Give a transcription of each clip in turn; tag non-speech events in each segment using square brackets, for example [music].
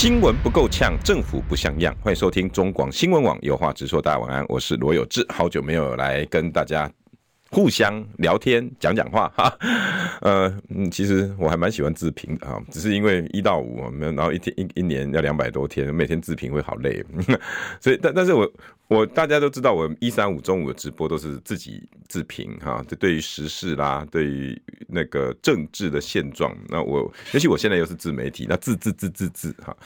新闻不够呛，政府不像样。欢迎收听中广新闻网有话直说。大家晚安，我是罗有志，好久没有来跟大家互相聊天讲讲话哈。[laughs] 呃，其实我还蛮喜欢自评的哈，只是因为一到五，然后一天一一年要两百多天，每天自评会好累，[laughs] 所以但但是我。我大家都知道，我一三五中午的直播都是自己自评哈。这对于时事啦，对于那个政治的现状，那我尤其我现在又是自媒体，那自自自自自哈，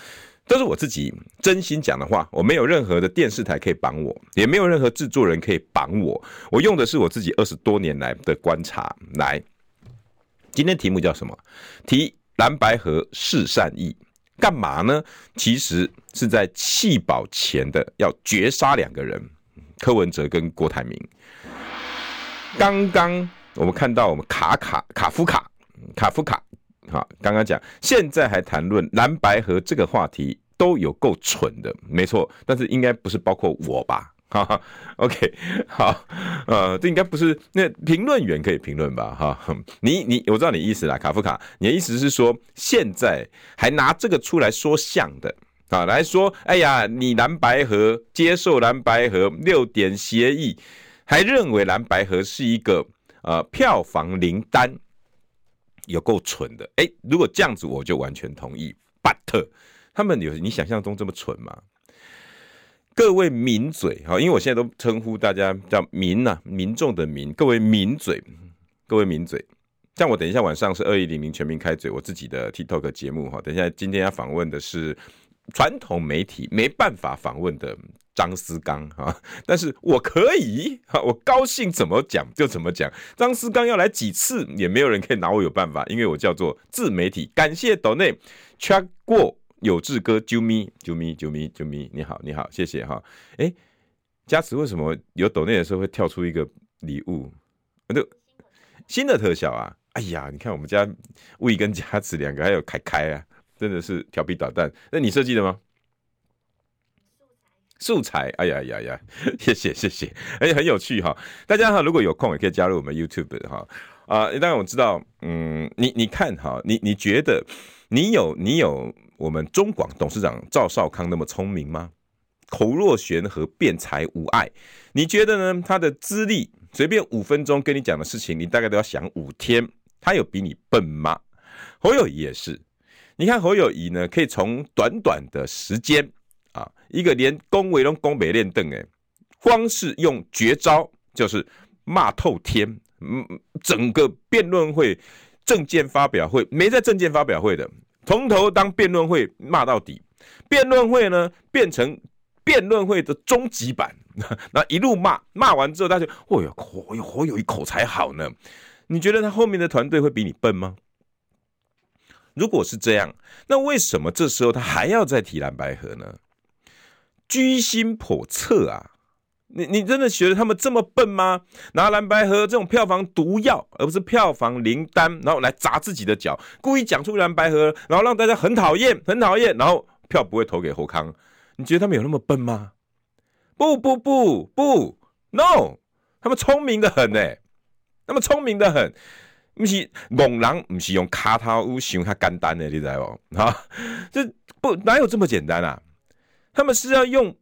都是我自己真心讲的话。我没有任何的电视台可以绑我，也没有任何制作人可以绑我。我用的是我自己二十多年来的观察来。今天题目叫什么？提蓝白合是善意。干嘛呢？其实是在弃保前的要绝杀两个人，柯文哲跟郭台铭。刚刚我们看到我们卡卡卡夫卡卡夫卡，好，刚刚讲，现在还谈论蓝白合这个话题都有够蠢的，没错，但是应该不是包括我吧？哈哈，OK，好，呃，这应该不是那评论员可以评论吧？哈，你你我知道你意思啦，卡夫卡，你的意思是说现在还拿这个出来说像的啊，来说，哎呀，你蓝白合接受蓝白合六点协议，还认为蓝白合是一个呃票房灵丹，有够蠢的。哎，如果这样子，我就完全同意。But 他们有你想象中这么蠢吗？各位名嘴，哈，因为我现在都称呼大家叫民呐，民众的民。各位名嘴，各位名嘴，像我等一下晚上是二一零零全民开嘴，我自己的 TikTok 节目哈。等一下今天要访问的是传统媒体没办法访问的张思刚哈，但是我可以哈，我高兴怎么讲就怎么讲。张思刚要来几次也没有人可以拿我有办法，因为我叫做自媒体。感谢斗内 check 过。有志哥，啾咪啾咪啾咪啾咪，你好你好，谢谢哈。哎、欸，佳慈为什么有抖内的时候会跳出一个礼物？就新的特效啊！哎呀，你看我们家魏跟佳慈两个还有凯凯啊，真的是调皮捣蛋。那你设计的吗？素材，哎呀呀呀，[laughs] 谢谢谢谢，而且很有趣哈。大家哈，如果有空也可以加入我们 YouTube 哈。啊，当然我知道，嗯，你你看哈，你你觉得你有你有。我们中广董事长赵少康那么聪明吗？口若悬河，辩才无碍。你觉得呢？他的资历随便五分钟跟你讲的事情，你大概都要想五天。他有比你笨吗？侯友宜也是。你看侯友宜呢，可以从短短的时间啊，一个连恭维都恭维练邓诶，光是用绝招就是骂透天。嗯，整个辩论会、政见发表会没在政见发表会的。从头当辩论会骂到底，辩论会呢变成辩论会的终极版，[laughs] 那一路骂，骂完之后，他就，哦哟，我有我有一口才好呢。你觉得他后面的团队会比你笨吗？如果是这样，那为什么这时候他还要再提蓝白合呢？居心叵测啊！你你真的觉得他们这么笨吗？拿蓝白合这种票房毒药，而不是票房灵丹，然后来砸自己的脚，故意讲出蓝白合，然后让大家很讨厌，很讨厌，然后票不会投给侯康。你觉得他们有那么笨吗？不不不不，no，他们聪明的很呢，他们聪明的很，不是猛狼，不是用卡头想他简单的，你知道不？哈，这不哪有这么简单啊？他们是要用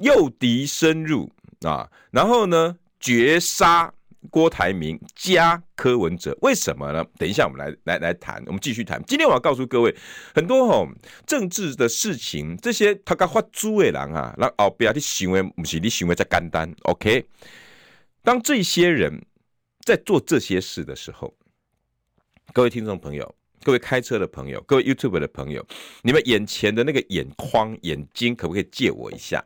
诱敌深入。啊，然后呢，绝杀郭台铭加柯文哲，为什么呢？等一下我们来来来谈，我们继续谈。今天我要告诉各位，很多吼、哦、政治的事情，这些他刚发猪的人啊，然后不要你行为不是你行为在干单，OK？当这些人在做这些事的时候，各位听众朋友，各位开车的朋友，各位 YouTube 的朋友，你们眼前的那个眼眶、眼睛，可不可以借我一下？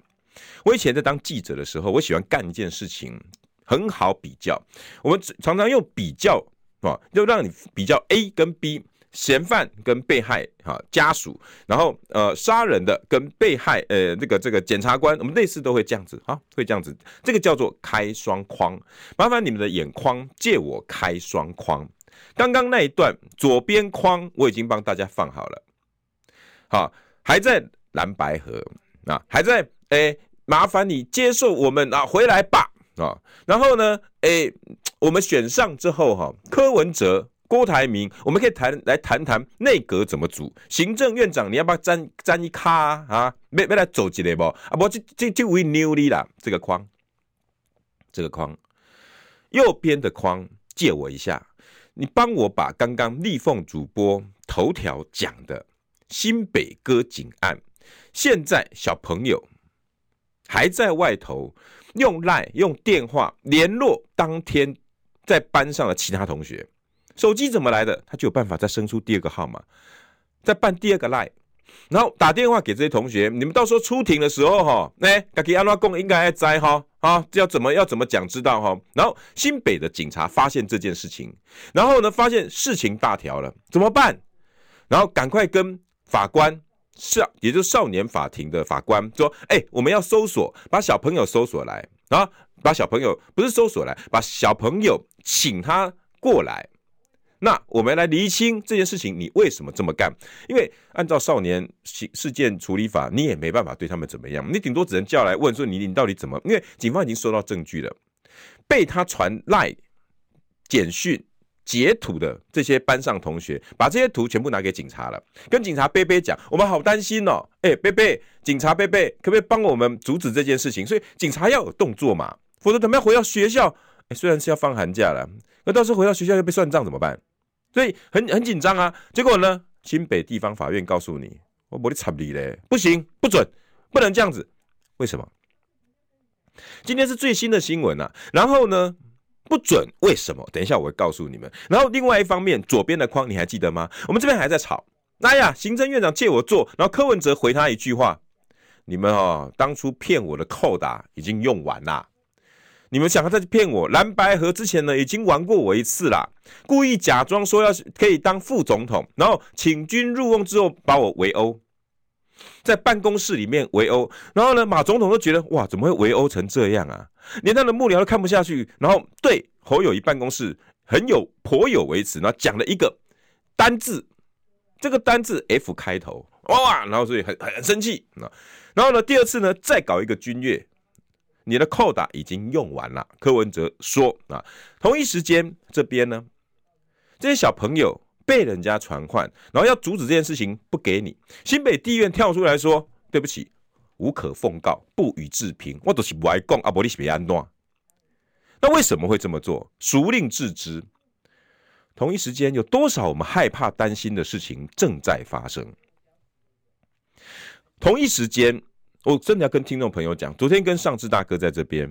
我以前在当记者的时候，我喜欢干一件事情，很好比较。我们常常用比较啊，就让你比较 A 跟 B，嫌犯跟被害哈家属，然后呃杀人的跟被害呃这个这个检察官，我们类似都会这样子啊，会这样子，这个叫做开双框。麻烦你们的眼眶借我开双框。刚刚那一段左边框我已经帮大家放好了，好，还在蓝白合啊，还在哎，麻烦你接受我们啊，回来吧啊，然后呢，哎，我们选上之后哈，柯文哲。郭台铭，我们可以谈来谈谈内阁怎么组。行政院长，你要不要沾沾一咖啊？啊，没没来走进来不？啊不，这这这位牛力啦，这个框，这个框，右边的框借我一下，你帮我把刚刚立凤主播头条讲的新北歌警案，现在小朋友还在外头用赖用电话联络当天在班上的其他同学。手机怎么来的？他就有办法再生出第二个号码，再办第二个 line，然后打电话给这些同学。你们到时候出庭的时候，哈，哎，该给阿拉贡应该要摘哈啊，要怎么要怎么讲知道哈。然后新北的警察发现这件事情，然后呢，发现事情大条了，怎么办？然后赶快跟法官少，也就是少年法庭的法官说，哎，我们要搜索，把小朋友搜索来啊，把小朋友不是搜索来，把小朋友请他过来。那我们来厘清这件事情，你为什么这么干？因为按照少年事事件处理法，你也没办法对他们怎么样，你顶多只能叫来问说你你到底怎么？因为警方已经收到证据了，被他传赖简讯截图的这些班上同学，把这些图全部拿给警察了，跟警察贝贝讲，我们好担心哦，哎，贝贝，警察贝贝，可不可以帮我们阻止这件事情？所以警察要有动作嘛，否则他们要回到学校，哎，虽然是要放寒假了，那到时候回到学校又被算账怎么办？所以很很紧张啊，结果呢，新北地方法院告诉你，我没得插你嘞，不行，不准，不能这样子，为什么？今天是最新的新闻啊，然后呢，不准，为什么？等一下我会告诉你们。然后另外一方面，左边的框你还记得吗？我们这边还在吵，哎呀，行政院长借我做，然后柯文哲回他一句话，你们哦，当初骗我的扣打已经用完啦。你们想要再去骗我？蓝白合之前呢，已经玩过我一次啦，故意假装说要可以当副总统，然后请君入瓮之后把我围殴，在办公室里面围殴，然后呢，马总统都觉得哇，怎么会围殴成这样啊？连他的幕僚都看不下去，然后对侯友谊办公室很有颇有微词，然后讲了一个单字，这个单字 F 开头，哇，然后所以很很生气，然后呢，第二次呢，再搞一个军乐。你的扣打已经用完了，柯文哲说啊，同一时间这边呢，这些小朋友被人家传唤，然后要阻止这件事情，不给你。新北地院跳出来说，对不起，无可奉告，不予置评。我都是不爱讲啊，不你是别安怎？那为什么会这么做？孰令置之？同一时间有多少我们害怕担心的事情正在发生？同一时间。我真的要跟听众朋友讲，昨天跟上智大哥在这边，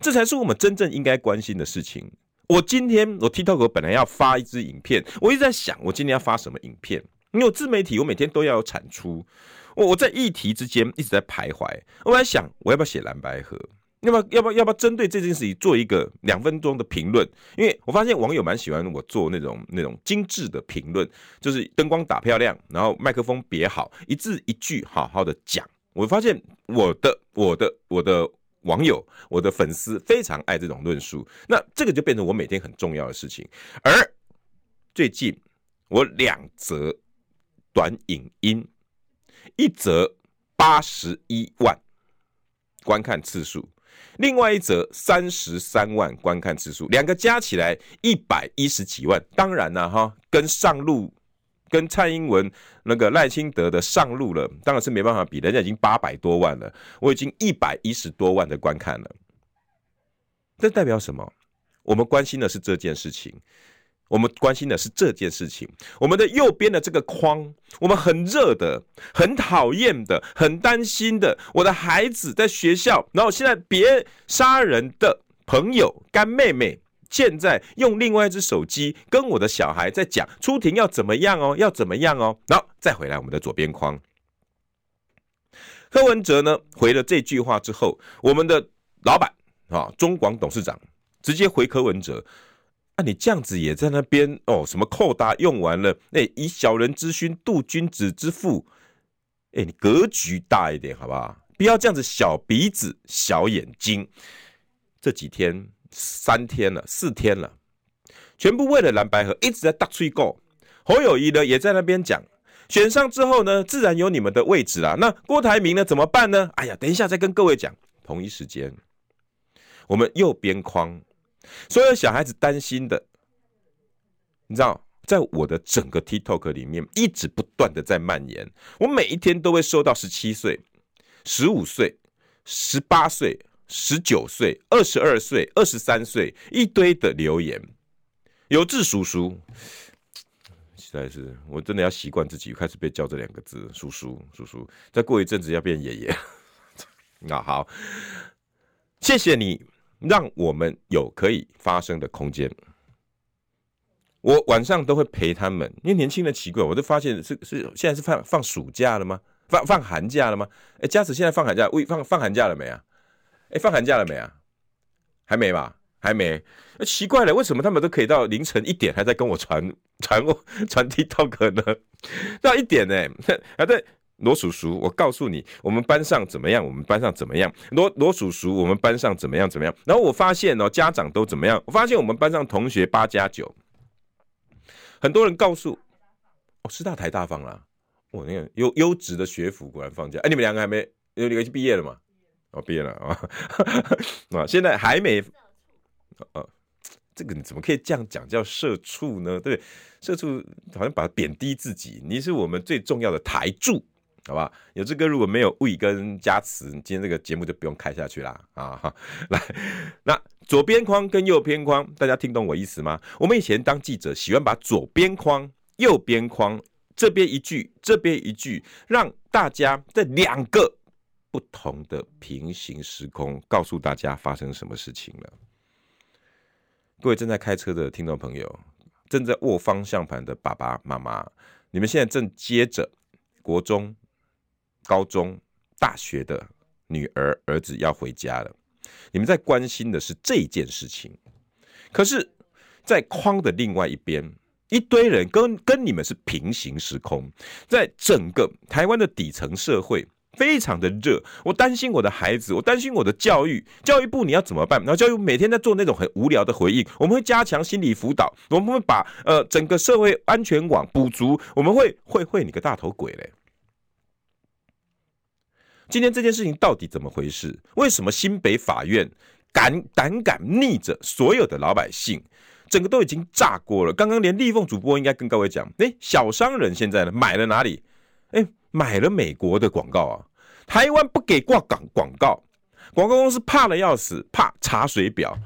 这才是我们真正应该关心的事情。我今天我 TikTok 本来要发一支影片，我一直在想，我今天要发什么影片？因为我自媒体，我每天都要有产出。我我在议题之间一直在徘徊。我在想，我要不要写蓝白盒？要不要要不要要不要针对这件事情做一个两分钟的评论？因为我发现网友蛮喜欢我做那种那种精致的评论，就是灯光打漂亮，然后麦克风别好，一字一句好好的讲。我发现我的我的我的网友，我的粉丝非常爱这种论述，那这个就变成我每天很重要的事情。而最近我两则短影音，一则八十一万观看次数，另外一则三十三万观看次数，两个加起来一百一十几万。当然了，哈，跟上路。跟蔡英文那个赖清德的上路了，当然是没办法比，人家已经八百多万了，我已经一百一十多万的观看了。这代表什么？我们关心的是这件事情，我们关心的是这件事情。我们的右边的这个框，我们很热的、很讨厌的、很担心的，我的孩子在学校，然后现在别杀人的朋友、干妹妹。现在用另外一只手机跟我的小孩在讲出庭要怎么样哦，要怎么样哦，然后再回来我们的左边框。柯文哲呢回了这句话之后，我们的老板啊中广董事长直接回柯文哲，啊，你这样子也在那边哦？什么扣打用完了？哎、以小人之心度君子之腹。哎、你格局大一点好不好？不要这样子小鼻子小眼睛。这几天三天了，四天了，全部为了蓝白合一直在大吹狗。侯友谊呢也在那边讲，选上之后呢，自然有你们的位置啦。那郭台铭呢怎么办呢？哎呀，等一下再跟各位讲。同一时间，我们右边框。所有小孩子担心的，你知道，在我的整个 TikTok 里面，一直不断的在蔓延。我每一天都会收到十七岁、十五岁、十八岁、十九岁、二十二岁、二十三岁一堆的留言。有志叔叔，实在是我真的要习惯自己开始被叫这两个字，叔叔叔叔。再过一阵子要变爷爷。那 [laughs] 好，谢谢你。让我们有可以发声的空间。我晚上都会陪他们，因为年轻人奇怪，我就发现是是现在是放放暑假了吗？放放寒假了吗？哎，佳子现在放寒假，喂，放放寒假了没啊？哎，放寒假了没啊？还没吧？还没。那奇怪了，为什么他们都可以到凌晨一点还在跟我传传我传 TikTok 呢？[laughs] 到一点呢、欸？啊对。罗叔叔，我告诉你，我们班上怎么样？我们班上怎么样？罗罗叔叔，我们班上怎么样？怎么样？然后我发现哦，家长都怎么样？我发现我们班上同学八加九，很多人告诉，哦，师大台大放了，我、那个优优质的学府果然放假。哎，你们两个还没，有两个毕业了吗？哦，毕业了啊，啊，[laughs] 现在还没，啊，这个你怎么可以这样讲？叫社畜呢？对，社畜好像把它贬低自己。你是我们最重要的台柱。好吧，有志哥如果没有魏跟加持，今天这个节目就不用开下去啦啊！来，那左边框跟右边框，大家听懂我意思吗？我们以前当记者，喜欢把左边框、右边框这边一句、这边一句，让大家在两个不同的平行时空，告诉大家发生什么事情了。各位正在开车的听众朋友，正在握方向盘的爸爸妈妈，你们现在正接着国中。高中、大学的女儿、儿子要回家了，你们在关心的是这件事情。可是，在框的另外一边，一堆人跟跟你们是平行时空。在整个台湾的底层社会，非常的热。我担心我的孩子，我担心我的教育。教育部你要怎么办？然后教育每天在做那种很无聊的回应。我们会加强心理辅导，我们会把呃整个社会安全网补足。我们会会会你个大头鬼嘞！今天这件事情到底怎么回事？为什么新北法院敢胆敢逆着所有的老百姓，整个都已经炸锅了？刚刚连立凤主播应该跟各位讲，哎，小商人现在呢买了哪里？哎，买了美国的广告啊！台湾不给挂广广告，广告公司怕的要死，怕查水表。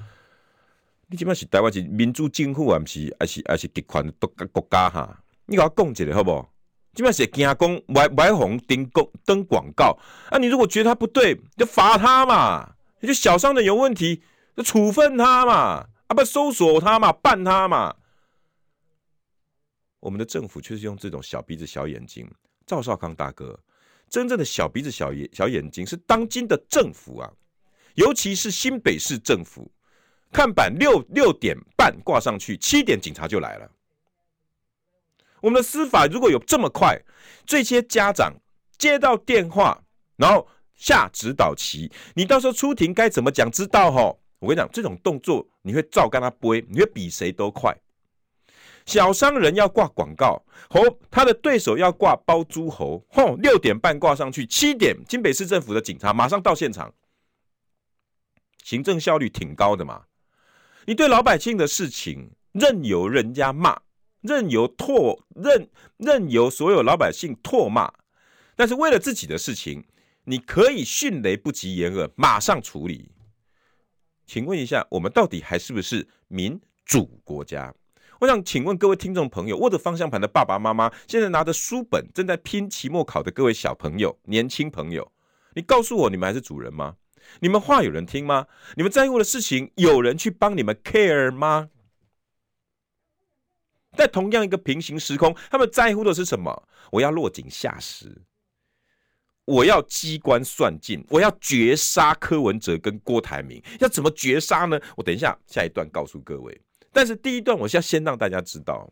你起码是台湾是民主政府，还是还是还是极权的国家哈？你给我讲一下好不好？基本上写惊讲歪歪红登公登广告啊！你如果觉得他不对，就罚他嘛，你就小商的有问题，就处分他嘛，啊不搜索他嘛，办他嘛。我们的政府却是用这种小鼻子小眼睛。赵少康大哥，真正的小鼻子小眼小眼睛是当今的政府啊，尤其是新北市政府，看板六六点半挂上去，七点警察就来了。我们的司法如果有这么快，这些家长接到电话，然后下指导棋，你到时候出庭该怎么讲？知道吼？我跟你讲，这种动作你会照跟他背，你会比谁都快。小商人要挂广告，吼，他的对手要挂包租猴，吼，六点半挂上去，七点金北市政府的警察马上到现场，行政效率挺高的嘛。你对老百姓的事情任由人家骂。任由唾任任由所有老百姓唾骂，但是为了自己的事情，你可以迅雷不及掩耳，马上处理。请问一下，我们到底还是不是民主国家？我想请问各位听众朋友，握着方向盘的爸爸妈妈，现在拿着书本正在拼期末考的各位小朋友、年轻朋友，你告诉我，你们还是主人吗？你们话有人听吗？你们在乎的事情有人去帮你们 care 吗？在同样一个平行时空，他们在乎的是什么？我要落井下石，我要机关算尽，我要绝杀柯文哲跟郭台铭。要怎么绝杀呢？我等一下下一段告诉各位。但是第一段，我是要先让大家知道，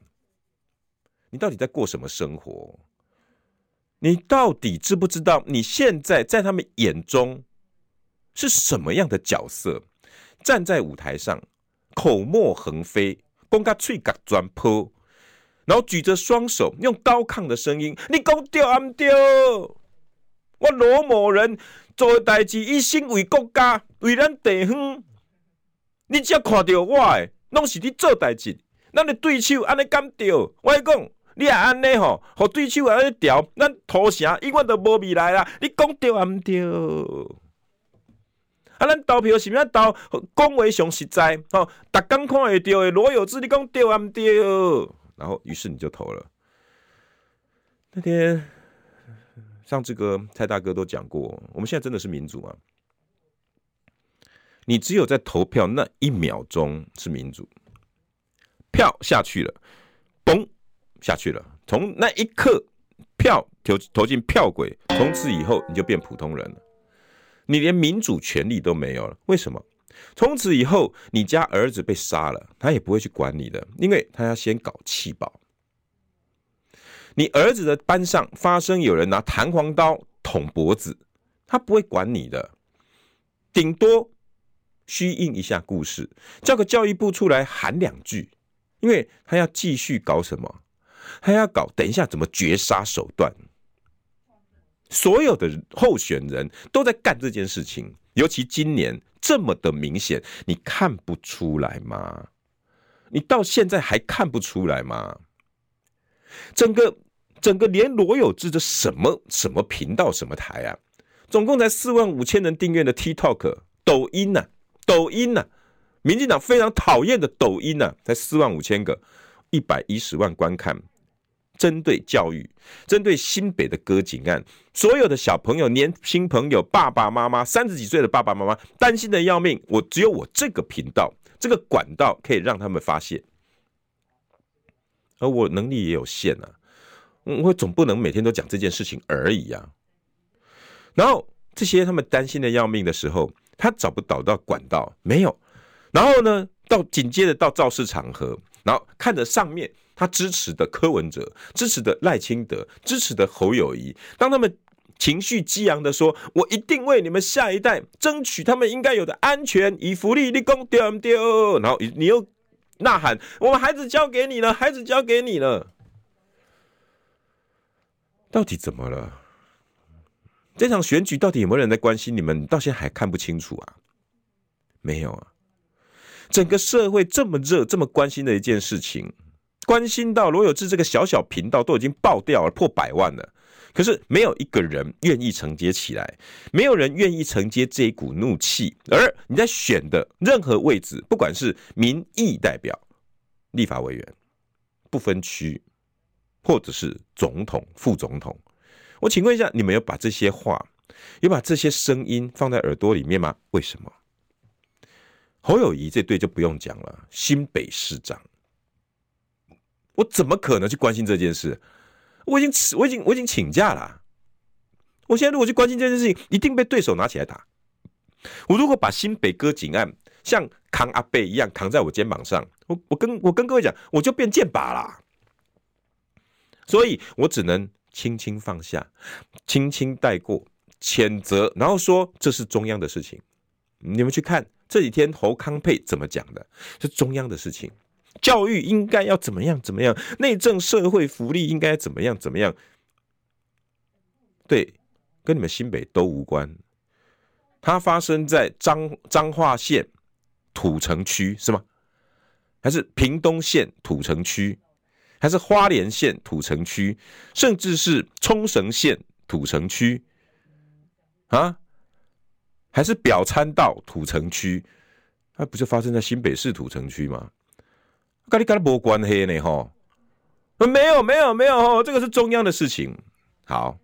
你到底在过什么生活？你到底知不知道你现在在他们眼中是什么样的角色？站在舞台上，口沫横飞，公家脆角转坡，然后举着双手，用高亢的声音：“你讲对唔对？我罗某人做的代志，一心为国家，为咱地方。你只要看到我的，拢是你做代志。咱的对手安尼敢对？我讲。”你也安尼吼，和对手安尼调，咱土城永远都无未来啦！你讲对啊毋对？啊，咱投票是毋是投讲话上实在？吼，逐工看会到的罗有志，你讲对啊毋对？然后，于是你就投了。那天，像这个蔡大哥都讲过，我们现在真的是民主啊？你只有在投票那一秒钟是民主，票下去了，嘣。下去了，从那一刻票投投进票轨，从此以后你就变普通人了，你连民主权利都没有了。为什么？从此以后，你家儿子被杀了，他也不会去管你的，因为他要先搞气保。你儿子的班上发生有人拿弹簧刀捅脖子，他不会管你的，顶多虚应一下故事，叫个教育部出来喊两句，因为他要继续搞什么？他要搞，等一下怎么绝杀手段？所有的候选人都在干这件事情，尤其今年这么的明显，你看不出来吗？你到现在还看不出来吗？整个整个连罗有志的什么什么频道什么台啊，总共才四万五千人订阅的 TikTok 抖音呢、抖音呐、啊，民进党非常讨厌的抖音呐、啊，才四万五千个，一百一十万观看。针对教育，针对新北的割颈案，所有的小朋友、年轻朋友、爸爸妈妈、三十几岁的爸爸妈妈担心的要命。我只有我这个频道、这个管道可以让他们发现，而我能力也有限啊，我总不能每天都讲这件事情而已啊。然后这些他们担心的要命的时候，他找不到到管道，没有。然后呢，到紧接着到造势场合，然后看着上面。他支持的柯文哲，支持的赖清德，支持的侯友谊，当他们情绪激昂的说：“我一定为你们下一代争取他们应该有的安全与福利。”立功对不对？然后你又呐喊：“我们孩子交给你了，孩子交给你了。”到底怎么了？这场选举到底有没有人在关心你们？到现在还看不清楚啊？没有啊！整个社会这么热，这么关心的一件事情。关心到罗有志这个小小频道都已经爆掉了，破百万了，可是没有一个人愿意承接起来，没有人愿意承接这一股怒气。而你在选的任何位置，不管是民意代表、立法委员，不分区，或者是总统、副总统，我请问一下，你们有把这些话，有把这些声音放在耳朵里面吗？为什么？侯友谊这队就不用讲了，新北市长。我怎么可能去关心这件事？我已经，我已经，我已经请假了。我现在如果去关心这件事情，一定被对手拿起来打。我如果把新北割警案像扛阿贝一样扛在我肩膀上，我我跟我跟各位讲，我就变箭靶啦。所以我只能轻轻放下，轻轻带过，谴责，然后说这是中央的事情。你们去看这几天侯康沛怎么讲的，是中央的事情。教育应该要怎么样？怎么样？内政社会福利应该怎么样？怎么样？对，跟你们新北都无关。它发生在彰彰化县土城区是吗？还是屏东县土城区？还是花莲县土城区？甚至是冲绳县土城区？啊？还是表参道土城区？啊不就发生在新北市土城区吗？跟你跟他没关系呢，吼，没有没有没有，这个是中央的事情。好，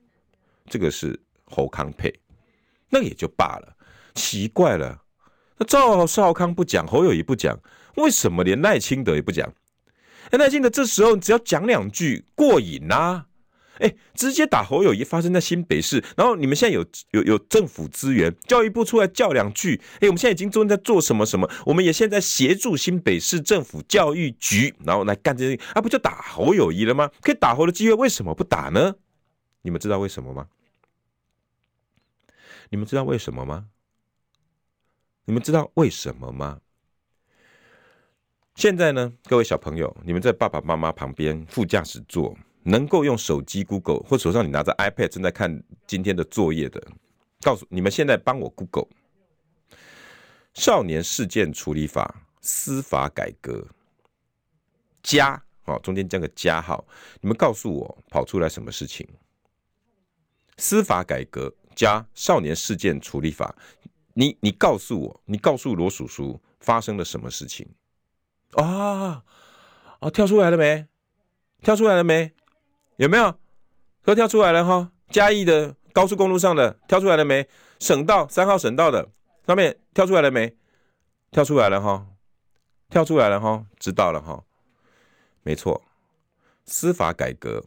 这个是侯康沛，那也就罢了。奇怪了，那赵少康不讲，侯友宜不讲，为什么连赖清德也不讲？赖清德这时候只要讲两句过瘾呐、哎，直接打侯友谊发生在新北市，然后你们现在有有有政府资源，教育部出来叫两句，哎，我们现在已经正在做什么什么，我们也现在协助新北市政府教育局，然后来干这些，啊，不就打侯友谊了吗？可以打侯的机会为什么不打呢？你们知道为什么吗？你们知道为什么吗？你们知道为什么吗？现在呢，各位小朋友，你们在爸爸妈妈旁边副驾驶座。能够用手机 Google 或手上你拿着 iPad 正在看今天的作业的，告诉你们现在帮我 Google 少年事件处理法司法改革加好，中间加个加号，你们告诉我跑出来什么事情？司法改革加少年事件处理法，你你告诉我，你告诉罗叔叔发生了什么事情？啊啊，跳出来了没？跳出来了没？有没有都跳出来了哈？嘉义的高速公路上的跳出来了没？省道三号省道的上面跳出来了没？跳出来了哈，跳出来了哈，知道了哈。没错，司法改革，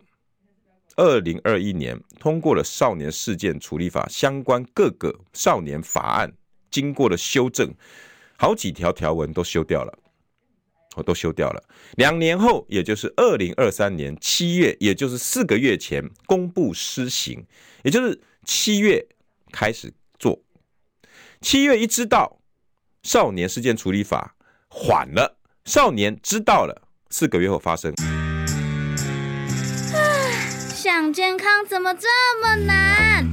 二零二一年通过了少年事件处理法相关各个少年法案，经过了修正，好几条条文都修掉了。我都修掉了。两年后，也就是二零二三年七月，也就是四个月前公布施行，也就是七月开始做。七月一知道少年事件处理法缓了，少年知道了，四个月后发生。想健康怎么这么难？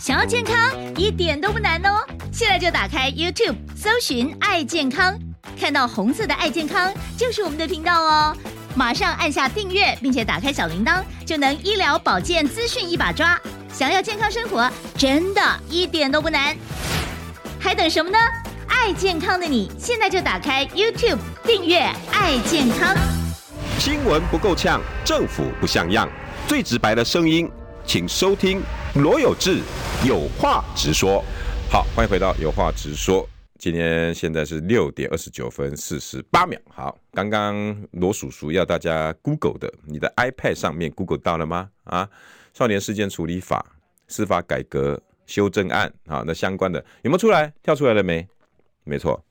想要健康一点都不难哦，现在就打开 YouTube 搜寻“爱健康”。看到红色的“爱健康”就是我们的频道哦，马上按下订阅，并且打开小铃铛，就能医疗保健资讯一把抓。想要健康生活，真的一点都不难，还等什么呢？爱健康的你，现在就打开 YouTube 订阅“爱健康”。新闻不够呛，政府不像样，最直白的声音，请收听罗有志有话直说。好，欢迎回到有话直说。今天现在是六点二十九分四十八秒。好，刚刚罗叔叔要大家 Google 的，你的 iPad 上面 Google 到了吗？啊，少年事件处理法司法改革修正案，啊，那相关的有没有出来？跳出来了没？没错，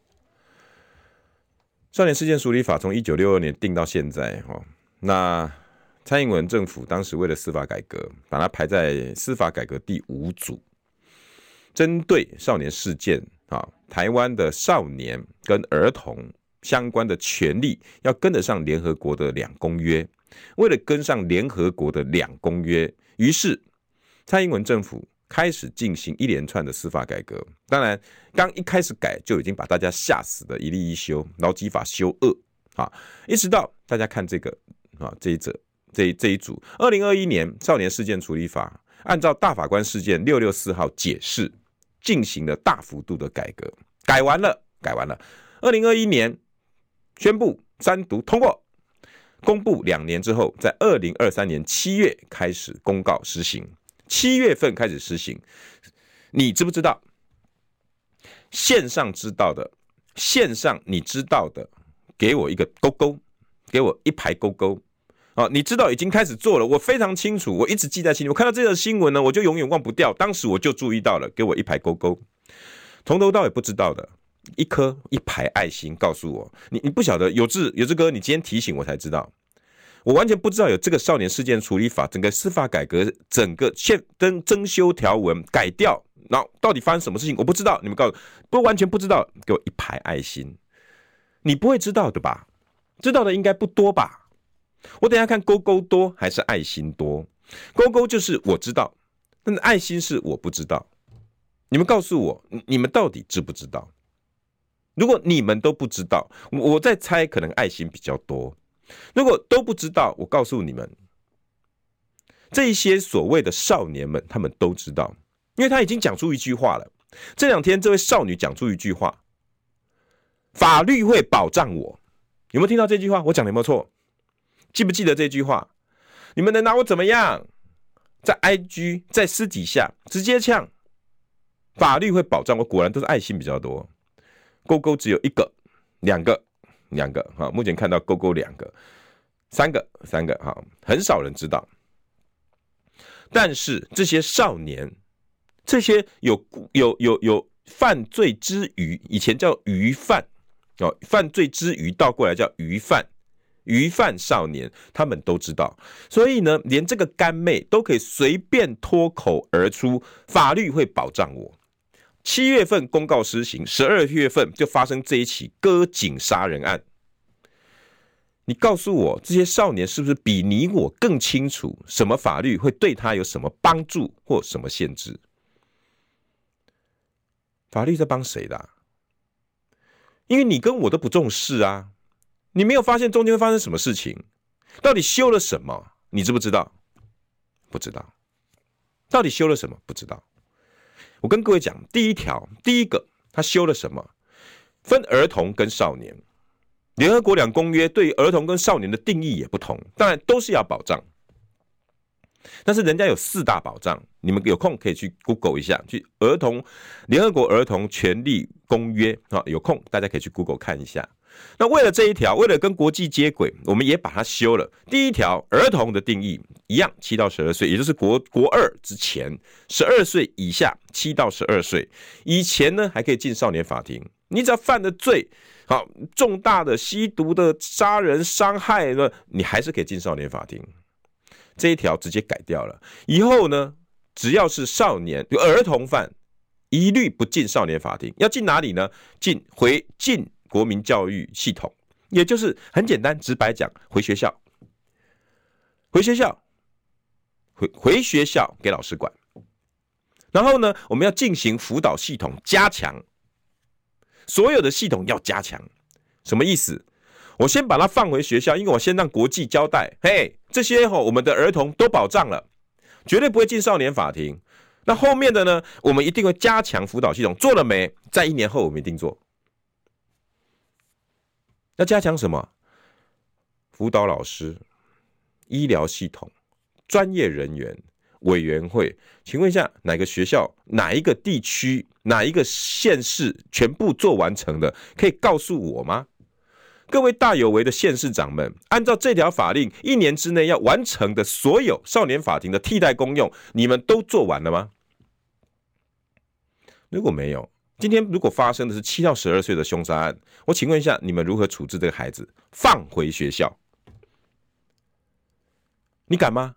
少年事件处理法从一九六二年定到现在，哦，那蔡英文政府当时为了司法改革，把它排在司法改革第五组，针对少年事件。啊，台湾的少年跟儿童相关的权利要跟得上联合国的两公约。为了跟上联合国的两公约，于是蔡英文政府开始进行一连串的司法改革。当然，刚一开始改就已经把大家吓死的，一例一修，劳基法修二啊，一直到大家看这个啊这一则这这一组，二零二一年少年事件处理法，按照大法官事件六六四号解释。进行了大幅度的改革，改完了，改完了。二零二一年宣布三读通过，公布两年之后，在二零二三年七月开始公告实行，七月份开始实行。你知不知道？线上知道的，线上你知道的，给我一个勾勾，给我一排勾勾。啊，你知道已经开始做了，我非常清楚，我一直记在心里。我看到这个新闻呢，我就永远忘不掉。当时我就注意到了，给我一排勾勾。从头到尾不知道的，一颗一排爱心，告诉我，你你不晓得有志有志哥，你今天提醒我才知道，我完全不知道有这个少年事件处理法，整个司法改革，整个宪增增修条文改掉，然后到底发生什么事情，我不知道。你们告诉，不完全不知道，给我一排爱心。你不会知道的吧？知道的应该不多吧？我等下看勾勾多还是爱心多？勾勾就是我知道，但是爱心是我不知道。你们告诉我，你们到底知不知道？如果你们都不知道，我在猜，可能爱心比较多。如果都不知道，我告诉你们，这些所谓的少年们，他们都知道，因为他已经讲出一句话了。这两天，这位少女讲出一句话：“法律会保障我。”有没有听到这句话？我讲的有没有错？记不记得这句话？你们能拿我怎么样？在 IG，在私底下直接呛，法律会保障我。果然都是爱心比较多，勾勾只有一个、两个、两个。哈，目前看到勾勾两个、三个、三个。哈，很少人知道。但是这些少年，这些有有有有犯罪之余，以前叫鱼贩哦，犯罪之余倒过来叫鱼贩，虞犯少年，他们都知道，所以呢，连这个干妹都可以随便脱口而出，法律会保障我。七月份公告施行，十二月份就发生这一起割颈杀人案。你告诉我，这些少年是不是比你我更清楚什么法律会对他有什么帮助或什么限制？法律在帮谁的？因为你跟我都不重视啊，你没有发现中间会发生什么事情？到底修了什么？你知不知道？不知道。到底修了什么？不知道。我跟各位讲，第一条，第一个，他修了什么？分儿童跟少年。联合国两公约对儿童跟少年的定义也不同，当然都是要保障，但是人家有四大保障，你们有空可以去 Google 一下，去儿童联合国儿童权利公约啊，有空大家可以去 Google 看一下。那为了这一条，为了跟国际接轨，我们也把它修了。第一条，儿童的定义一样，七到十二岁，也就是国国二之前，十二岁以下，七到十二岁以前呢，还可以进少年法庭。你只要犯的罪，好重大的吸毒的杀人伤害呢，你还是可以进少年法庭。这一条直接改掉了，以后呢，只要是少年儿童犯，一律不进少年法庭，要进哪里呢？进回进国民教育系统，也就是很简单直白讲，回学校，回学校，回回学校给老师管。然后呢，我们要进行辅导系统加强。所有的系统要加强，什么意思？我先把它放回学校，因为我先让国际交代，嘿，这些吼我们的儿童都保障了，绝对不会进少年法庭。那后面的呢，我们一定会加强辅导系统，做了没？在一年后我们一定做。要加强什么？辅导老师、医疗系统、专业人员。委员会，请问一下，哪个学校、哪一个地区、哪一个县市全部做完成的，可以告诉我吗？各位大有为的县市长们，按照这条法令，一年之内要完成的所有少年法庭的替代功用，你们都做完了吗？如果没有，今天如果发生的是七到十二岁的凶杀案，我请问一下，你们如何处置这个孩子？放回学校？你敢吗？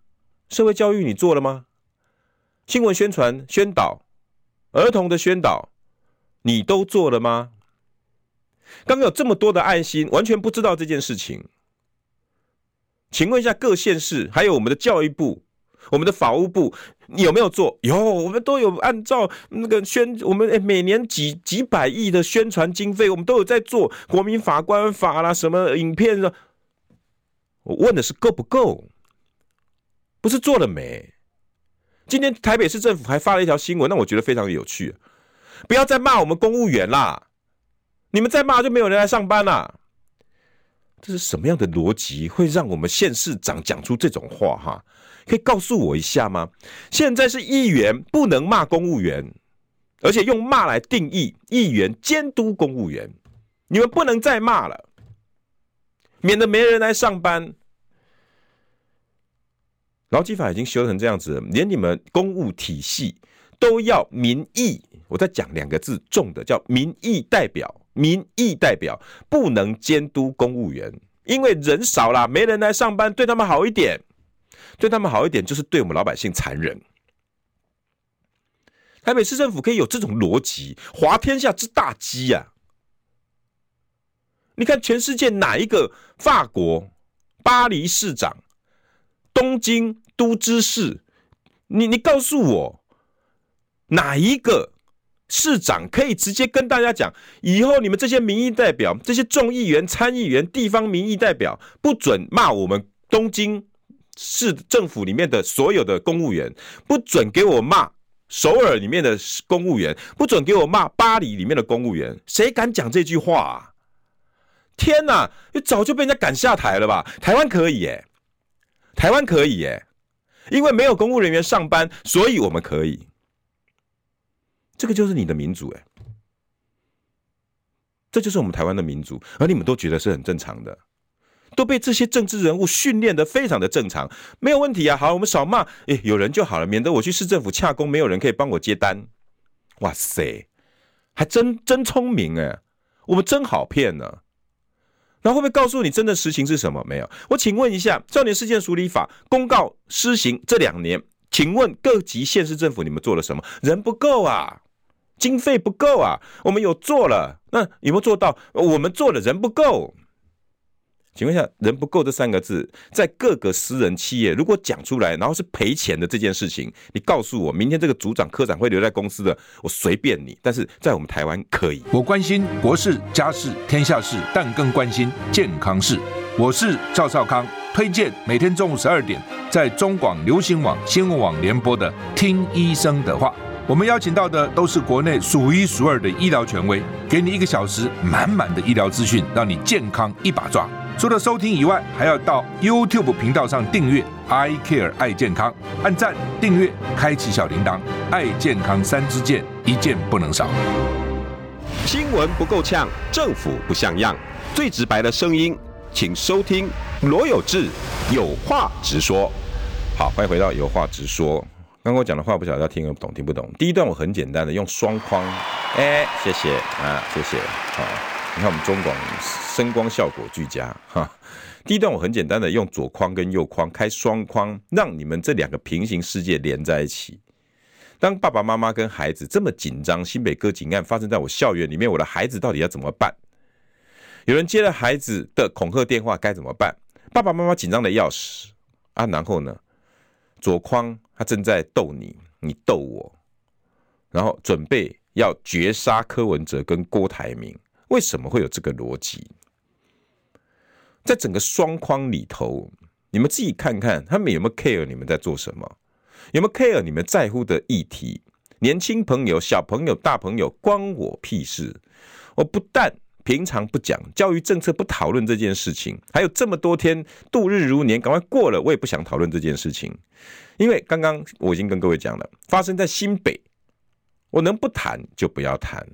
社会教育你做了吗？新闻宣传、宣导、儿童的宣导，你都做了吗？刚刚有这么多的爱心，完全不知道这件事情。请问一下各县市，还有我们的教育部、我们的法务部，你有没有做？有，我们都有按照那个宣，我们每年几几百亿的宣传经费，我们都有在做国民法官法啦，什么影片的。我问的是够不够？不是做了没？今天台北市政府还发了一条新闻，那我觉得非常有趣。不要再骂我们公务员啦！你们再骂就没有人来上班啦。这是什么样的逻辑会让我们县市长讲出这种话？哈，可以告诉我一下吗？现在是议员不能骂公务员，而且用骂来定义议员监督公务员，你们不能再骂了，免得没人来上班。劳基法已经修成这样子，连你们公务体系都要民意。我再讲两个字重的，叫民意代表。民意代表不能监督公务员，因为人少啦，没人来上班，对他们好一点，对他们好一点就是对我们老百姓残忍。台北市政府可以有这种逻辑，滑天下之大稽呀！你看全世界哪一个法国巴黎市长？东京都知事，你你告诉我，哪一个市长可以直接跟大家讲，以后你们这些民意代表、这些众议员、参议员、地方民意代表，不准骂我们东京市政府里面的所有的公务员，不准给我骂首尔里面的公务员，不准给我骂巴黎里面的公务员，谁敢讲这句话啊？天哪，你早就被人家赶下台了吧？台湾可以耶。台湾可以耶，因为没有公务人员上班，所以我们可以。这个就是你的民主哎，这就是我们台湾的民主，而你们都觉得是很正常的。都被这些政治人物训练得非常的正常，没有问题啊。好，我们少骂，诶，有人就好了，免得我去市政府洽公，没有人可以帮我接单。哇塞，还真真聪明诶，我们真好骗呢。然后会不会告诉你真的实情是什么？没有。我请问一下，少年事件处理法公告施行这两年，请问各级县市政府你们做了什么？人不够啊，经费不够啊。我们有做了，那有没有做到？我们做了，人不够。请问一下，人不够这三个字，在各个私人企业如果讲出来，然后是赔钱的这件事情，你告诉我，明天这个组长、科长会留在公司的，我随便你。但是在我们台湾可以。我关心国事、家事、天下事，但更关心健康事。我是赵少康，推荐每天中午十二点在中广流行网、新闻网联播的《听医生的话》。我们邀请到的都是国内数一数二的医疗权威，给你一个小时满满的医疗资讯，让你健康一把抓。除了收听以外，还要到 YouTube 频道上订阅 I Care 爱健康，按赞、订阅、开启小铃铛，爱健康三支箭，一件不能少。新闻不够呛，政府不像样，最直白的声音，请收听罗有志有话直说。好，欢迎回到有话直说。刚刚我讲的话不晓得要听得懂听不懂。第一段我很简单的用双框，哎，谢谢啊，谢谢，好。你看我们中广声光效果俱佳哈。第一段我很简单的用左框跟右框开双框，让你们这两个平行世界连在一起。当爸爸妈妈跟孩子这么紧张，新北割颈案发生在我校园里面，我的孩子到底要怎么办？有人接了孩子的恐吓电话该怎么办？爸爸妈妈紧张的要死啊！然后呢，左框他正在逗你，你逗我，然后准备要绝杀柯文哲跟郭台铭。为什么会有这个逻辑？在整个双框里头，你们自己看看，他们有没有 care 你们在做什么？有没有 care 你们在乎的议题？年轻朋友、小朋友、大朋友，关我屁事！我不但平常不讲教育政策，不讨论这件事情，还有这么多天度日如年，赶快过了，我也不想讨论这件事情。因为刚刚我已经跟各位讲了，发生在新北，我能不谈就不要谈。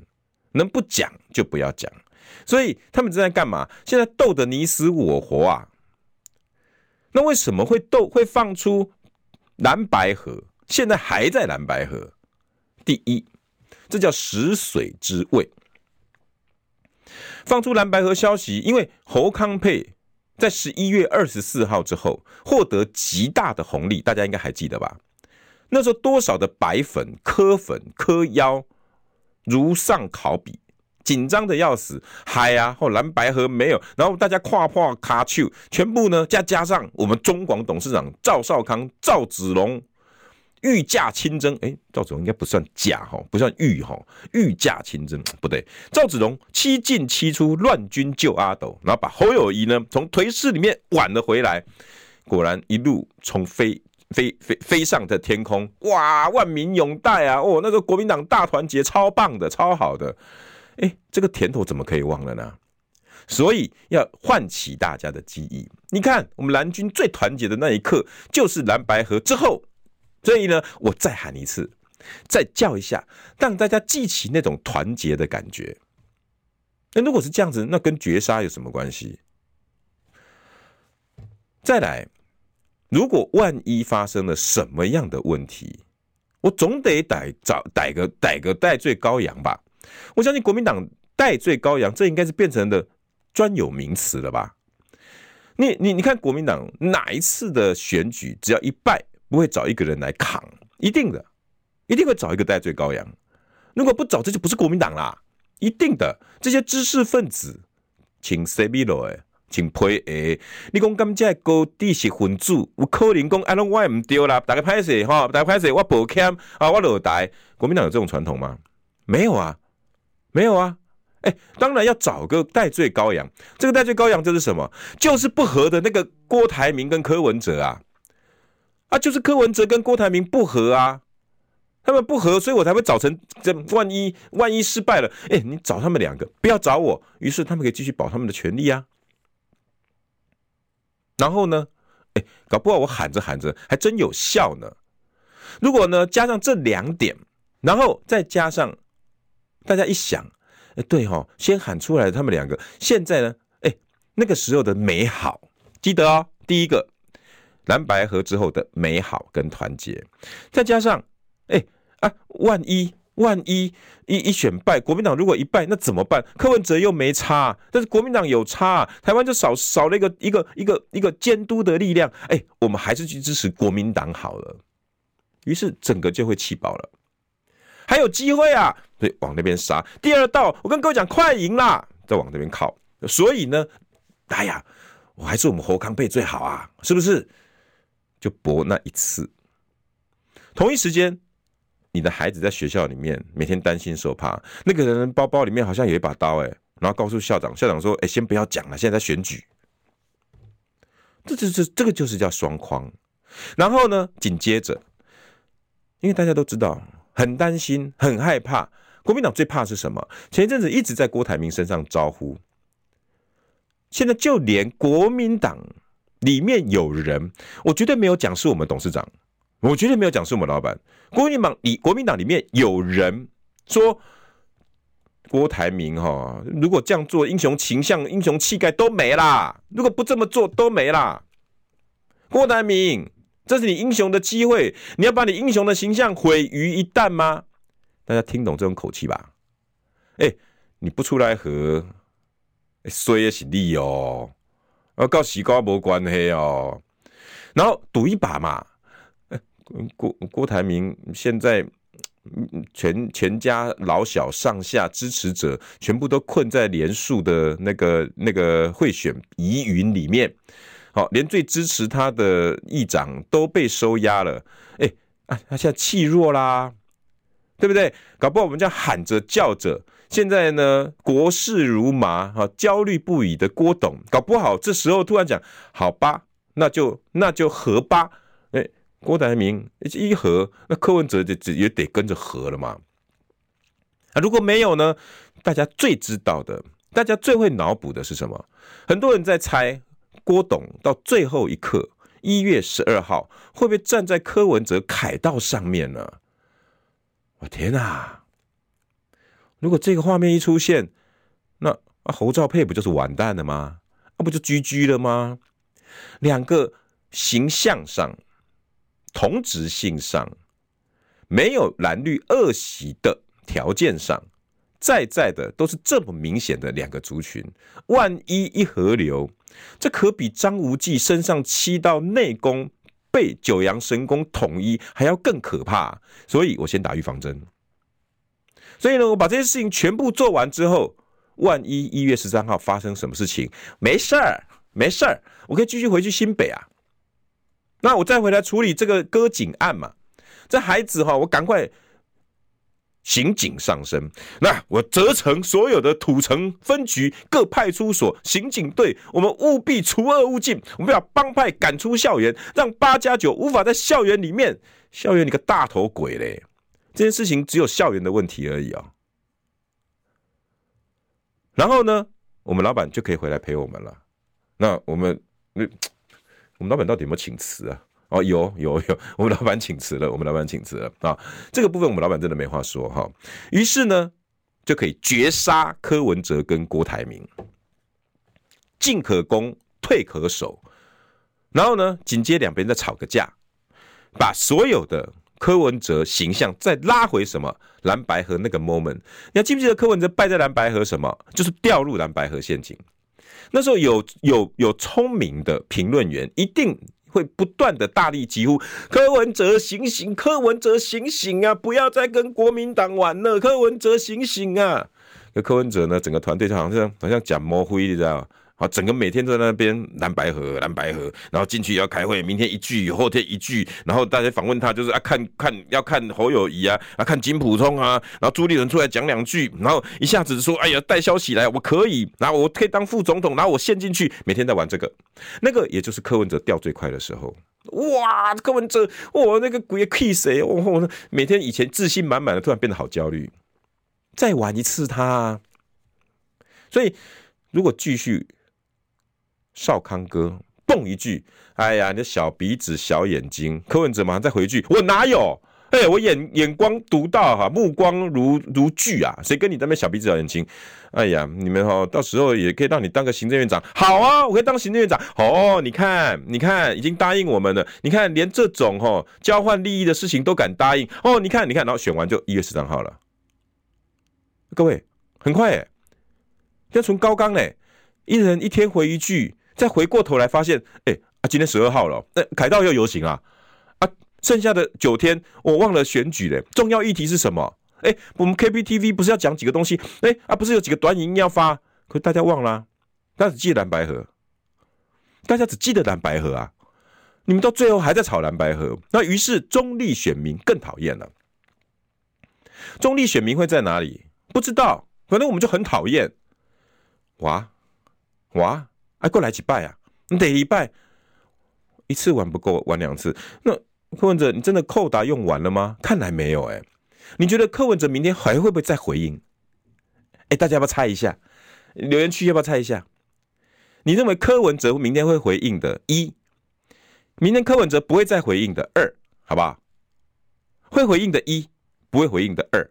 能不讲就不要讲，所以他们正在干嘛？现在斗得你死我活啊！那为什么会斗？会放出蓝白河？现在还在蓝白河。第一，这叫食髓知味。放出蓝白河消息，因为侯康沛在十一月二十四号之后获得极大的红利，大家应该还记得吧？那时候多少的白粉、磕粉、磕腰。如上考比，紧张的要死，嗨啊！后蓝白河没有，然后大家跨跨卡丘，全部呢加加上我们中广董事长赵少康、赵子龙御驾亲征，哎，赵子龙应该不算驾哈，不算御哈，御驾亲征 [tsk] 不对，赵子龙七进七出，乱军救阿斗，然后把侯友宜呢从颓势里面挽了回来，果然一路从飞。飞飞飞上的天空，哇！万民拥戴啊！哦，那个国民党大团结，超棒的，超好的。哎，这个甜头怎么可以忘了呢？所以要唤起大家的记忆。你看，我们蓝军最团结的那一刻，就是蓝白合之后。所以呢，我再喊一次，再叫一下，让大家记起那种团结的感觉。那如果是这样子，那跟绝杀有什么关系？再来。如果万一发生了什么样的问题，我总得逮找逮个逮个代罪羔羊吧？我相信国民党代罪羔羊，这应该是变成的专有名词了吧？你你你看国民党哪一次的选举，只要一败，不会找一个人来扛，一定的，一定会找一个代罪羔羊。如果不找，这就不是国民党啦，一定的。这些知识分子，请 say me 请配诶，你讲甘蔗高知识分子，有可能讲安拢我唔对啦，大家拍摄哈，大家拍摄我抱歉啊，我落台。国民党有这种传统吗？没有啊，没有啊。哎、当然要找个代罪羔羊。这个代罪羔羊就是什么？就是不合的那个郭台铭跟柯文哲啊，啊，就是柯文哲跟郭台铭不合啊，他们不合，所以我才会找成这。万一万一失败了，哎、你找他们两个，不要找我。于是他们可以继续保他们的权利啊。然后呢，哎，搞不好我喊着喊着还真有效呢。如果呢加上这两点，然后再加上大家一想，哎，对哈、哦，先喊出来他们两个，现在呢，哎，那个时候的美好记得哦，第一个蓝白合之后的美好跟团结，再加上，哎、啊，万一万一一一选败，国民党如果一败，那怎么办？柯文哲又没差，但是国民党有差，台湾就少少了一个一个一个一个监督的力量。哎、我们还是去支持国民党好了。于是整个就会气爆了，还有机会啊！对，往那边杀。第二道，我跟各位讲，快赢啦，再往那边靠。所以呢，哎呀。我还是我们侯康配最好啊，是不是？就搏那一次。同一时间，你的孩子在学校里面每天担心受怕，那个人包包里面好像有一把刀，哎，然后告诉校长，校长说：“哎，先不要讲了，现在在选举。”这、这、这，这个就是叫双框。然后呢，紧接着，因为大家都知道，很担心，很害怕。国民党最怕是什么？前一阵子一直在郭台铭身上招呼。现在就连国民党里面有人，我绝对没有讲是我们董事长，我绝对没有讲是我们老板。国民党里，国民党里面有人说郭台铭哈，如果这样做，英雄形象、英雄气概都没啦；如果不这么做，都没啦。郭台铭，这是你英雄的机会，你要把你英雄的形象毁于一旦吗？大家听懂这种口气吧？哎，你不出来和。衰也是你哦，要告西瓜没关系哦。然后赌一把嘛，郭郭台铭现在全全家老小上下支持者全部都困在连署的那个那个贿选疑云里面，好，连最支持他的议长都被收押了。哎，啊，他现在气弱啦，对不对？搞不好我们这样喊着叫着。现在呢，国事如麻，哈，焦虑不已的郭董，搞不好这时候突然讲，好吧，那就那就和吧，郭台铭一和，那柯文哲就也得跟着和了嘛。啊，如果没有呢？大家最知道的，大家最会脑补的是什么？很多人在猜郭董到最后一刻，一月十二号会不会站在柯文哲凯道上面呢？我天哪！如果这个画面一出现，那啊侯兆佩不就是完蛋了吗？那不就 GG 了吗？两个形象上、同质性上没有蓝绿恶习的条件上，在在的都是这么明显的两个族群。万一一合流，这可比张无忌身上七道内功被九阳神功统一还要更可怕。所以我先打预防针。所以呢，我把这些事情全部做完之后，万一一月十三号发生什么事情，没事儿，没事儿，我可以继续回去新北啊。那我再回来处理这个割颈案嘛。这孩子哈，我赶快刑警上身。那我责成所有的土城分局各派出所刑警队，我们务必除恶务尽，我们要帮派赶出校园，让八加九无法在校园里面。校园你个大头鬼嘞！这件事情只有校园的问题而已啊，然后呢，我们老板就可以回来陪我们了。那我们，那我们老板到底有没有请辞啊？哦，有有有，[laughs] 我们老板请辞了，我们老板请辞了啊。这个部分我们老板真的没话说哈。于是呢，就可以绝杀柯文哲跟郭台铭，进可攻，退可守。然后呢，紧接两边再吵个架，把所有的。柯文哲形象再拉回什么蓝白合那个 moment，你还记不记得柯文哲败在蓝白合什么？就是掉入蓝白河陷阱。那时候有有有聪明的评论员一定会不断的大力疾呼：柯文哲醒醒，柯文哲醒醒啊！不要再跟国民党玩了，柯文哲醒醒啊！那柯文哲呢，整个团队就好像好像讲模灰，你知道吗好，整个每天在那边蓝白河，蓝白河，然后进去也要开会，明天一句，后天一句，然后大家访问他就是啊，看看要看侯友谊啊，啊看金普通啊，然后朱立伦出来讲两句，然后一下子说，哎呀带消息来，我可以，然后我可以当副总统，然后我陷进去，每天在玩这个，那个也就是柯文哲掉最快的时候，哇，柯文哲，我那个鬼 kiss 谁，我每天以前自信满满的，突然变得好焦虑，再玩一次他，所以如果继续。少康哥蹦一句：“哎呀，你的小鼻子小眼睛。”柯文哲马上再回一句：“我哪有？哎、我眼眼光独到哈，目光如如炬啊，谁跟你那边小鼻子小眼睛？哎呀，你们哈，到时候也可以让你当个行政院长，好啊，我可以当行政院长。哦，你看，你看，已经答应我们了。你看，连这种哈交换利益的事情都敢答应。哦，你看，你看，然后选完就一月十三号了。各位，很快哎，要从高岗嘞，一人一天回一句，再回过头来发现，哎啊，今天十二号了，那凯道要游行啊啊，剩下的九天我忘了选举嘞，重要议题是什么？哎、我们 KPTV 不是要讲几个东西？哎、啊，不是有几个短影音要发？可大家忘了、大家只记得蓝白合，大家只记得蓝白合啊！你们到最后还在吵蓝白合，那于是中立选民更讨厌了。中立选民会在哪里？不知道，反正我们就很讨厌。哇哇，哎，过来几拜啊？你得一拜，一次玩不够，玩两次。那柯文哲，你真的扣打用完了吗？看来没有、欸，哎。你觉得柯文哲明天还会不会再回应？哎，大家要不要猜一下？留言区要不要猜一下？你认为柯文哲明天会回应的？一，明天柯文哲不会再回应的。二，好不好？会回应的。一，不会回应的。二，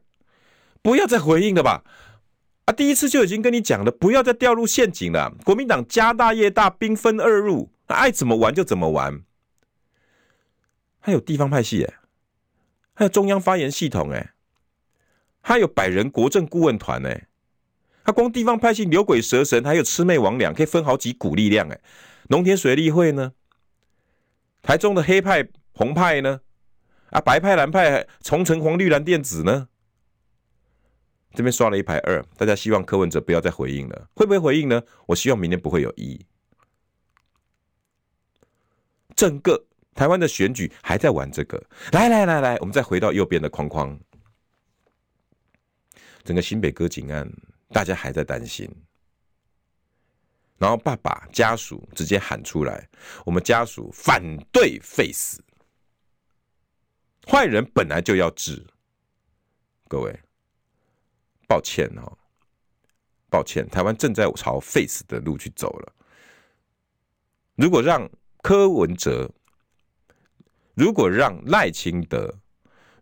不要再回应了吧？啊，第一次就已经跟你讲了，不要再掉入陷阱了。国民党家大业大，兵分二路，爱怎么玩就怎么玩。还有地方派系哎。还有中央发言系统哎，还有百人国政顾问团哎，他光地方派系牛鬼蛇神，还有魑魅魍魉，可以分好几股力量哎。农田水利会呢？台中的黑派红派呢？啊，白派蓝派，重城黄绿蓝靛紫呢？这边刷了一排二，大家希望柯文哲不要再回应了，会不会回应呢？我希望明天不会有一。整个。台湾的选举还在玩这个，来来来来，我们再回到右边的框框。整个新北割颈案，大家还在担心。然后爸爸家属直接喊出来：“我们家属反对废死，坏人本来就要治。”各位，抱歉哦，抱歉，台湾正在朝废死的路去走了。如果让柯文哲，如果让赖清德，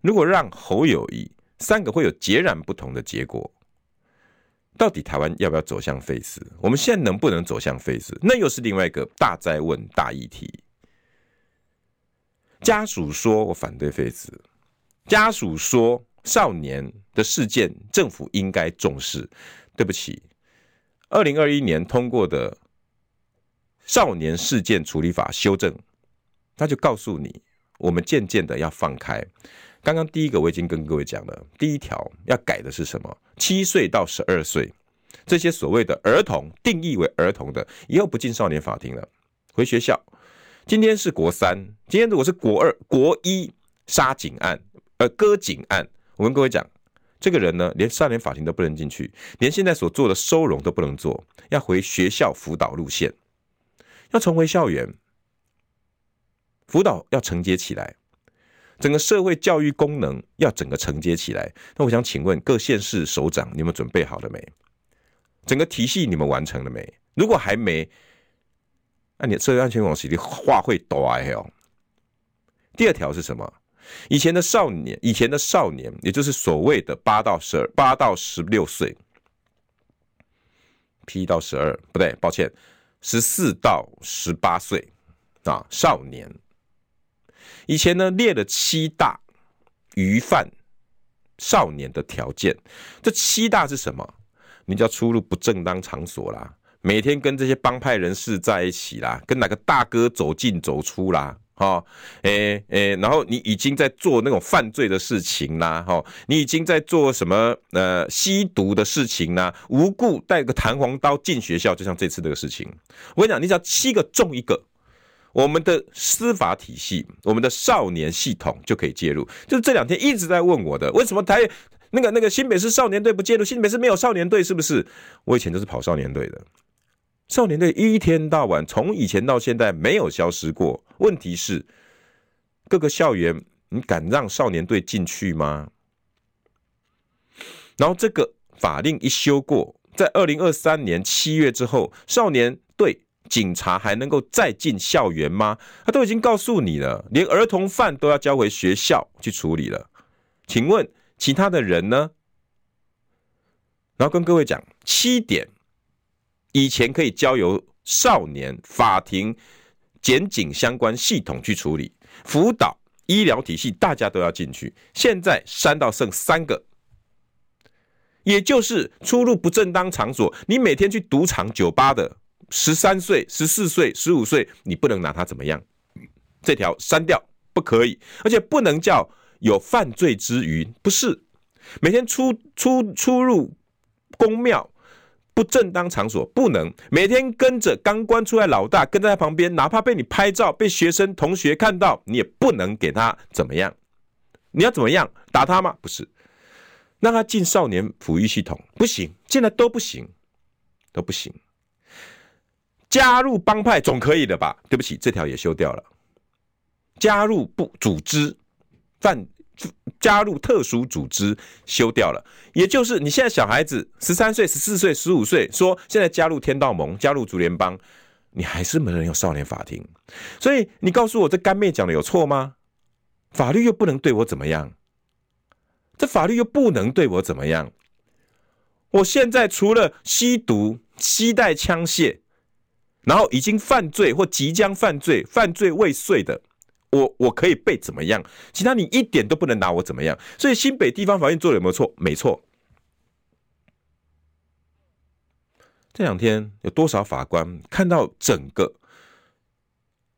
如果让侯友谊，三个会有截然不同的结果。到底台湾要不要走向废死？我们现在能不能走向废死？那又是另外一个大哉问、大议题。家属说我反对废死，家属说少年的事件政府应该重视。对不起，二零二一年通过的少年事件处理法修正，他就告诉你。我们渐渐的要放开。刚刚第一个我已经跟各位讲了，第一条要改的是什么？七岁到十二岁这些所谓的儿童，定义为儿童的，以后不进少年法庭了，回学校。今天是国三，今天如果是国二、国一杀警案、呃割颈案，我跟各位讲，这个人呢，连少年法庭都不能进去，连现在所做的收容都不能做，要回学校辅导路线，要重回校园。辅导要承接起来，整个社会教育功能要整个承接起来。那我想请问各县市首长，你们准备好了没？整个体系你们完成了没？如果还没，那你社会安全网实力话会多哎哟。第二条是什么？以前的少年，以前的少年，也就是所谓的八到十二、八到十六岁，P 到十二不对，抱歉，十四到十八岁啊，少年。以前呢，列了七大虞犯少年的条件，这七大是什么？你叫出入不正当场所啦，每天跟这些帮派人士在一起啦，跟哪个大哥走进走出啦，哈，诶诶，然后你已经在做那种犯罪的事情啦，哈，你已经在做什么呃吸毒的事情啦，无故带个弹簧刀进学校，就像这次这个事情，我跟你讲，你只要七个中一个。我们的司法体系，我们的少年系统就可以介入。就是这两天一直在问我的，为什么台那个那个新北市少年队不介入？新北市没有少年队是不是？我以前都是跑少年队的，少年队一天到晚从以前到现在没有消失过。问题是各个校园，你敢让少年队进去吗？然后这个法令一修过，在二零二三年七月之后，少年队。警察还能够再进校园吗？他都已经告诉你了，连儿童犯都要交回学校去处理了。请问其他的人呢？然后跟各位讲，七点以前可以交由少年法庭、检警相关系统去处理，辅导、医疗体系大家都要进去。现在删到剩三个。也就是出入不正当场所，你每天去赌场、酒吧的十三岁、十四岁、十五岁，你不能拿他怎么样？这条删掉，不可以，而且不能叫有犯罪之余，不是每天出出出入公庙不正当场所，不能每天跟着刚关出来老大跟在他旁边，哪怕被你拍照，被学生同学看到，你也不能给他怎么样？你要怎么样？打他吗？不是。让他进少年抚育系统不行，进来都不行，都不行。加入帮派总可以的吧？对不起，这条也修掉了。加入不组织犯，加入特殊组织修掉了。也就是你现在小孩子十三岁、十四岁、十五岁，说现在加入天道盟、加入竹联帮，你还是没能有少年法庭。所以你告诉我，这干妹讲的有错吗？法律又不能对我怎么样？这法律又不能对我怎么样？我现在除了吸毒、携带枪械，然后已经犯罪或即将犯罪、犯罪未遂的，我我可以被怎么样？其他你一点都不能拿我怎么样。所以新北地方法院做的有没有错？没错。这两天有多少法官看到整个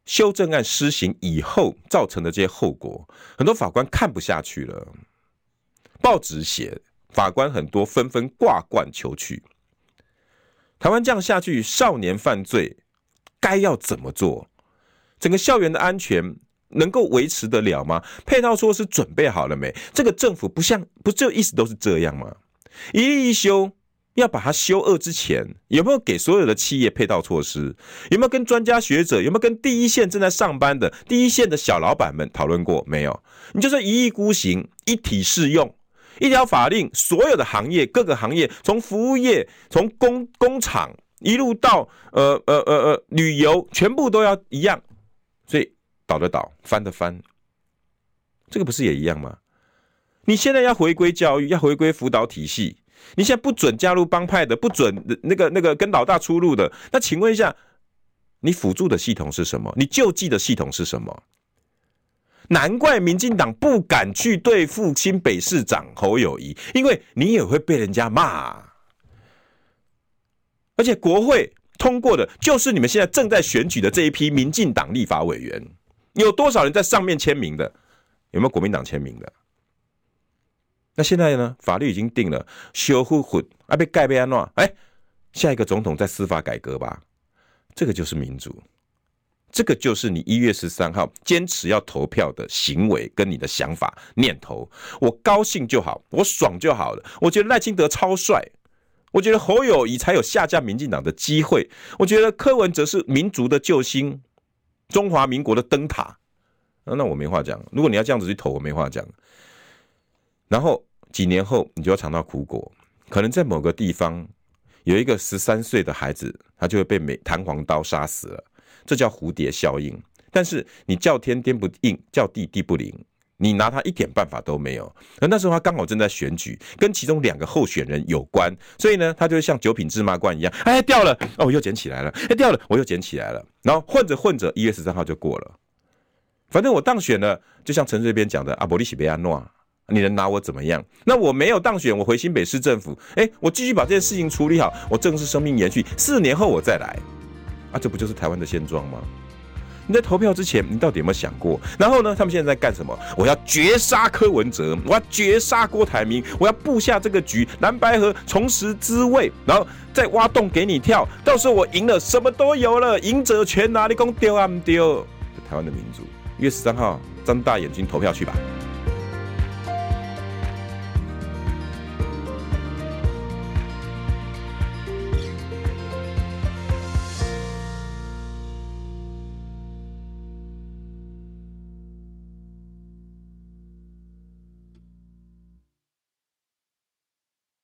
修正案施行以后造成的这些后果，很多法官看不下去了。报纸写，法官很多纷纷挂冠求去。台湾这样下去，少年犯罪该要怎么做？整个校园的安全能够维持得了吗？配套措施准备好了没？这个政府不像不就一直都是这样吗？一例一修，要把它修恶之前，有没有给所有的企业配套措施？有没有跟专家学者？有没有跟第一线正在上班的第一线的小老板们讨论过？没有，你就是一意孤行，一体适用。一条法令，所有的行业，各个行业，从服务业，从工工厂一路到呃呃呃呃旅游，全部都要一样。所以倒的倒，翻的翻，这个不是也一样吗？你现在要回归教育，要回归辅导体系，你现在不准加入帮派的，不准那个那个跟老大出入的，那请问一下，你辅助的系统是什么？你救济的系统是什么？难怪民进党不敢去对付新北市长侯友谊，因为你也会被人家骂。而且国会通过的就是你们现在正在选举的这一批民进党立法委员，有多少人在上面签名的？有没有国民党签名的？那现在呢？法律已经定了，修复混啊被盖被安诺，哎，下一个总统在司法改革吧，这个就是民主。这个就是你一月十三号坚持要投票的行为跟你的想法念头，我高兴就好，我爽就好了。我觉得赖清德超帅，我觉得侯友宜才有下架民进党的机会，我觉得柯文哲是民族的救星，中华民国的灯塔。那我没话讲，如果你要这样子去投，我没话讲。然后几年后你就要尝到苦果，可能在某个地方有一个十三岁的孩子，他就会被美弹簧刀杀死了。这叫蝴蝶效应，但是你叫天天不应，叫地地不灵，你拿他一点办法都没有。而那时候他刚好正在选举，跟其中两个候选人有关，所以呢，他就像九品芝麻官一样，哎，掉了，哦，我又捡起来了，哎，掉了，我又捡起来了，然后混着混着，一月十三号就过了。反正我当选了，就像陈水扁讲的，阿伯利西贝亚诺，你能拿我怎么样？那我没有当选，我回新北市政府，哎，我继续把这件事情处理好，我正式生命延续，四年后我再来。啊，这不就是台湾的现状吗？你在投票之前，你到底有没有想过？然后呢，他们现在在干什么？我要绝杀柯文哲，我要绝杀郭台铭，我要布下这个局，蓝白河重拾滋味，然后再挖洞给你跳。到时候我赢了，什么都有了，赢者全拿，你讲丢啊不丢？台湾的民主，一月十三号，睁大眼睛投票去吧。